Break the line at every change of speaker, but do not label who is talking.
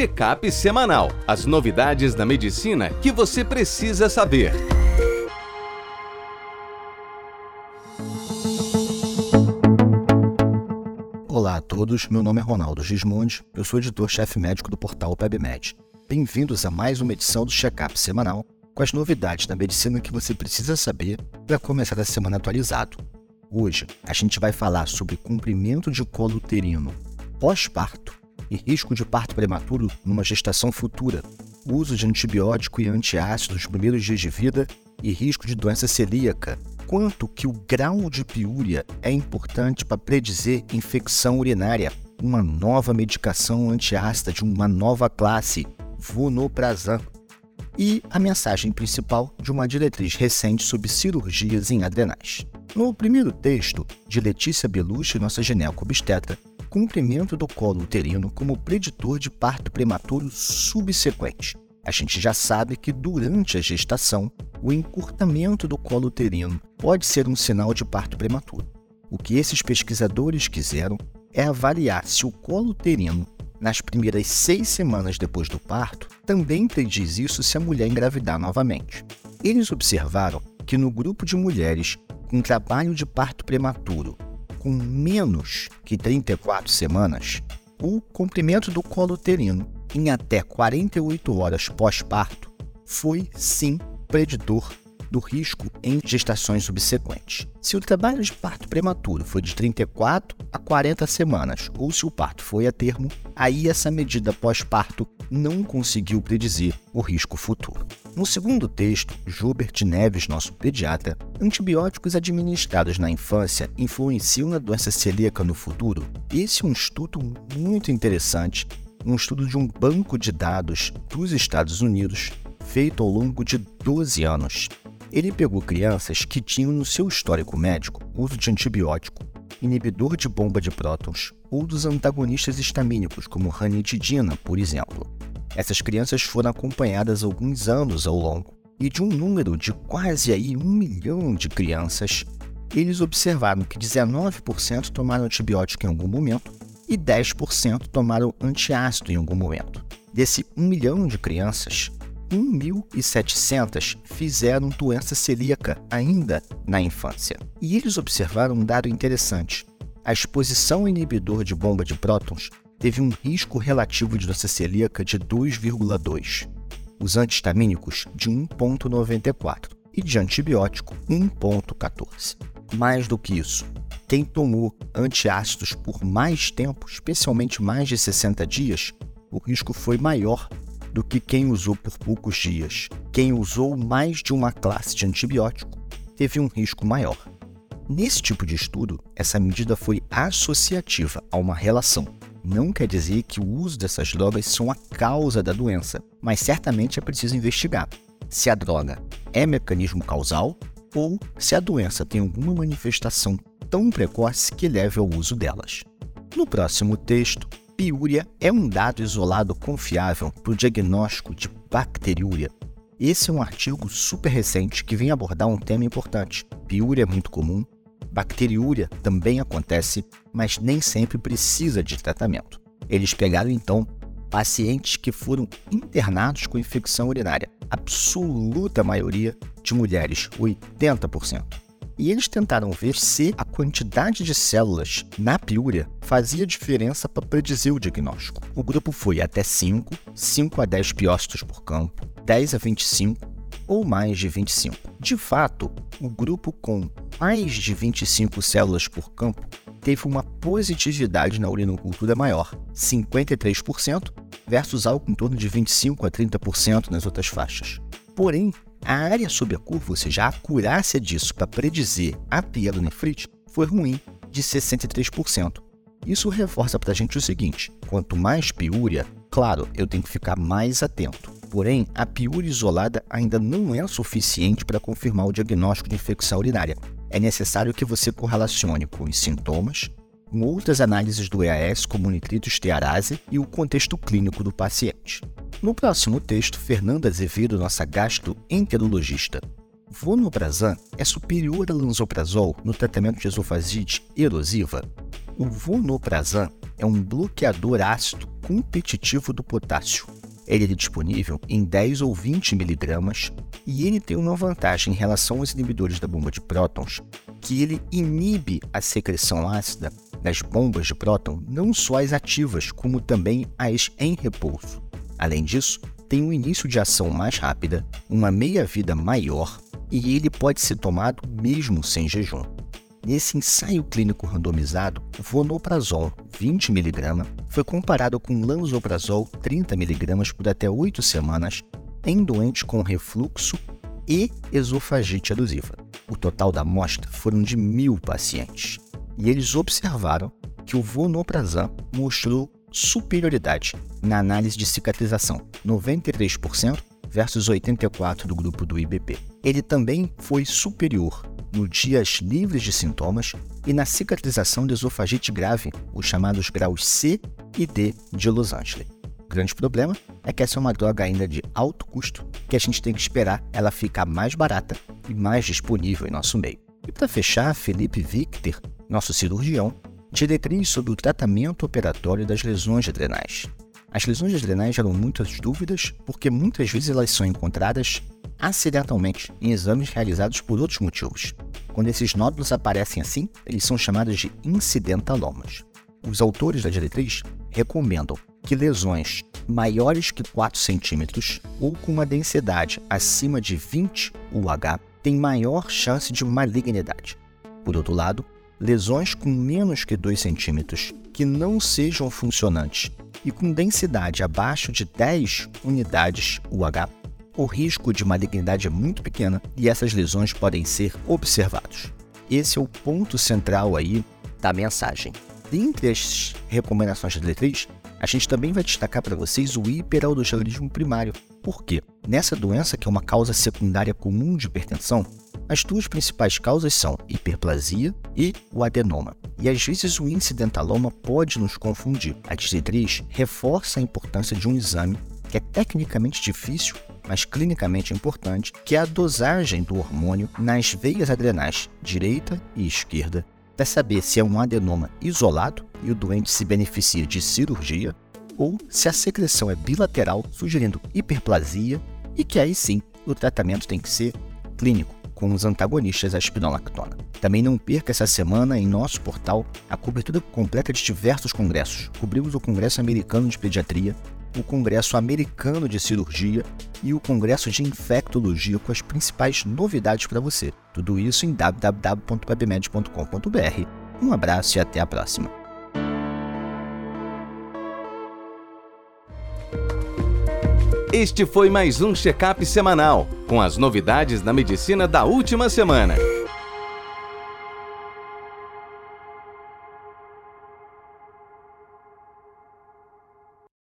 Check-up semanal. As novidades da medicina que você precisa saber.
Olá a todos, meu nome é Ronaldo Gismondi, eu sou editor-chefe médico do portal PebMed. Bem-vindos a mais uma edição do Check-up semanal com as novidades da medicina que você precisa saber para começar a semana atualizado. Hoje a gente vai falar sobre comprimento de colo uterino pós-parto e risco de parto prematuro numa gestação futura, uso de antibiótico e antiácido nos primeiros dias de vida e risco de doença celíaca, quanto que o grau de piúria é importante para predizer infecção urinária, uma nova medicação antiácida de uma nova classe, vonoprazan, e a mensagem principal de uma diretriz recente sobre cirurgias em adrenais. No primeiro texto, de Letícia Belucci, nossa gineco-obstetra, comprimento do colo uterino como preditor de parto prematuro subsequente. A gente já sabe que durante a gestação, o encurtamento do colo uterino pode ser um sinal de parto prematuro. O que esses pesquisadores quiseram é avaliar se o colo uterino, nas primeiras seis semanas depois do parto, também prediz isso se a mulher engravidar novamente. Eles observaram que no grupo de mulheres com trabalho de parto prematuro com menos que 34 semanas, o comprimento do colo uterino em até 48 horas pós-parto foi sim preditor do risco em gestações subsequentes. Se o trabalho de parto prematuro foi de 34 a 40 semanas, ou se o parto foi a termo, aí essa medida pós-parto não conseguiu predizer o risco futuro. No segundo texto, Gilbert Neves, nosso pediatra, antibióticos administrados na infância influenciam na doença celíaca no futuro? Esse é um estudo muito interessante, um estudo de um banco de dados dos Estados Unidos feito ao longo de 12 anos. Ele pegou crianças que tinham no seu histórico médico uso de antibiótico, inibidor de bomba de prótons ou dos antagonistas histamínicos, como ranitidina, por exemplo. Essas crianças foram acompanhadas alguns anos ao longo, e de um número de quase aí um milhão de crianças, eles observaram que 19% tomaram antibiótico em algum momento e 10% tomaram antiácido em algum momento. Desse 1 milhão de crianças, 1.700 fizeram doença celíaca ainda na infância. E eles observaram um dado interessante. A exposição ao inibidor de bomba de prótons teve um risco relativo de doença celíaca de 2,2, os antihistamínicos de 1,94 e de antibiótico 1,14. Mais do que isso, quem tomou antiácidos por mais tempo, especialmente mais de 60 dias, o risco foi maior do que quem usou por poucos dias. Quem usou mais de uma classe de antibiótico teve um risco maior. Nesse tipo de estudo, essa medida foi associativa a uma relação não quer dizer que o uso dessas drogas são a causa da doença, mas certamente é preciso investigar se a droga é mecanismo causal ou se a doença tem alguma manifestação tão precoce que leve ao uso delas. No próximo texto, piúria é um dado isolado confiável para o diagnóstico de bacteriúria. Esse é um artigo super recente que vem abordar um tema importante. Piúria é muito comum, Bacteriúria também acontece, mas nem sempre precisa de tratamento. Eles pegaram então pacientes que foram internados com infecção urinária, absoluta maioria de mulheres, 80%. E eles tentaram ver se a quantidade de células na piúria fazia diferença para predizer o diagnóstico. O grupo foi até 5, 5 a 10 piócitos por campo, 10 a 25 ou mais de 25. De fato, o grupo com mais de 25 células por campo teve uma positividade na urinocultura maior, 53%, versus algo em torno de 25 a 30% nas outras faixas. Porém, a área sob a curva, ou seja, a acurácia disso para predizer a pielonefrite, foi ruim, de 63%. Isso reforça para a gente o seguinte: quanto mais piúria, claro, eu tenho que ficar mais atento. Porém, a piúria isolada ainda não é suficiente para confirmar o diagnóstico de infecção urinária é necessário que você correlacione com os sintomas, com outras análises do EAS, como nitrito estearase e o contexto clínico do paciente. No próximo texto, Fernanda Azevedo, nossa gastroenterologista, vonoprazan é superior ao lanzoprazol no tratamento de esofagite erosiva. O vonoprazan é um bloqueador ácido competitivo do potássio. Ele é disponível em 10 ou 20 miligramas e ele tem uma vantagem em relação aos inibidores da bomba de prótons, que ele inibe a secreção ácida das bombas de próton, não só as ativas, como também as em repouso. Além disso, tem um início de ação mais rápida, uma meia-vida maior e ele pode ser tomado mesmo sem jejum. Nesse ensaio clínico randomizado, o vonoprazol 20mg foi comparado com lansoprazol 30mg por até 8 semanas em doentes com refluxo e esofagite aduziva. O total da amostra foram de mil pacientes. E eles observaram que o vonoprazan mostrou superioridade na análise de cicatrização, 93% versus 84% do grupo do IBP. Ele também foi superior nos dias livres de sintomas e na cicatrização de esofagite grave, os chamados graus C e D de Los Angeles. O grande problema é que essa é uma droga ainda de alto custo, que a gente tem que esperar ela ficar mais barata e mais disponível em nosso meio. E para fechar, Felipe Victor, nosso cirurgião, diretriz sobre o tratamento operatório das lesões adrenais. As lesões adrenais geram muitas dúvidas porque muitas vezes elas são encontradas acidentalmente em exames realizados por outros motivos. Quando esses nódulos aparecem assim, eles são chamados de incidentalomas. Os autores da diretriz recomendam que lesões maiores que 4 centímetros ou com uma densidade acima de 20 UH têm maior chance de malignidade. Por outro lado, lesões com menos que 2 centímetros que não sejam funcionantes e com densidade abaixo de 10 unidades UH o risco de malignidade é muito pequena e essas lesões podem ser observados. Esse é o ponto central aí da mensagem. Dentre as recomendações da diretriz, a gente também vai destacar para vocês o hiperaldosteronismo primário. Por quê? Nessa doença, que é uma causa secundária comum de hipertensão, as duas principais causas são hiperplasia e o adenoma. E às vezes o incidentaloma pode nos confundir. A diretriz reforça a importância de um exame que é tecnicamente difícil mas clinicamente importante, que é a dosagem do hormônio nas veias adrenais direita e esquerda, para saber se é um adenoma isolado e o doente se beneficia de cirurgia, ou se a secreção é bilateral, sugerindo hiperplasia, e que aí sim o tratamento tem que ser clínico, com os antagonistas à espinolactona. Também não perca essa semana em nosso portal a cobertura completa de diversos congressos. Cobrimos o Congresso Americano de Pediatria, o Congresso Americano de Cirurgia e o Congresso de Infectologia com as principais novidades para você. Tudo isso em www.webmed.com.br. Um abraço e até a próxima.
Este foi mais um check-up semanal com as novidades da medicina da última semana.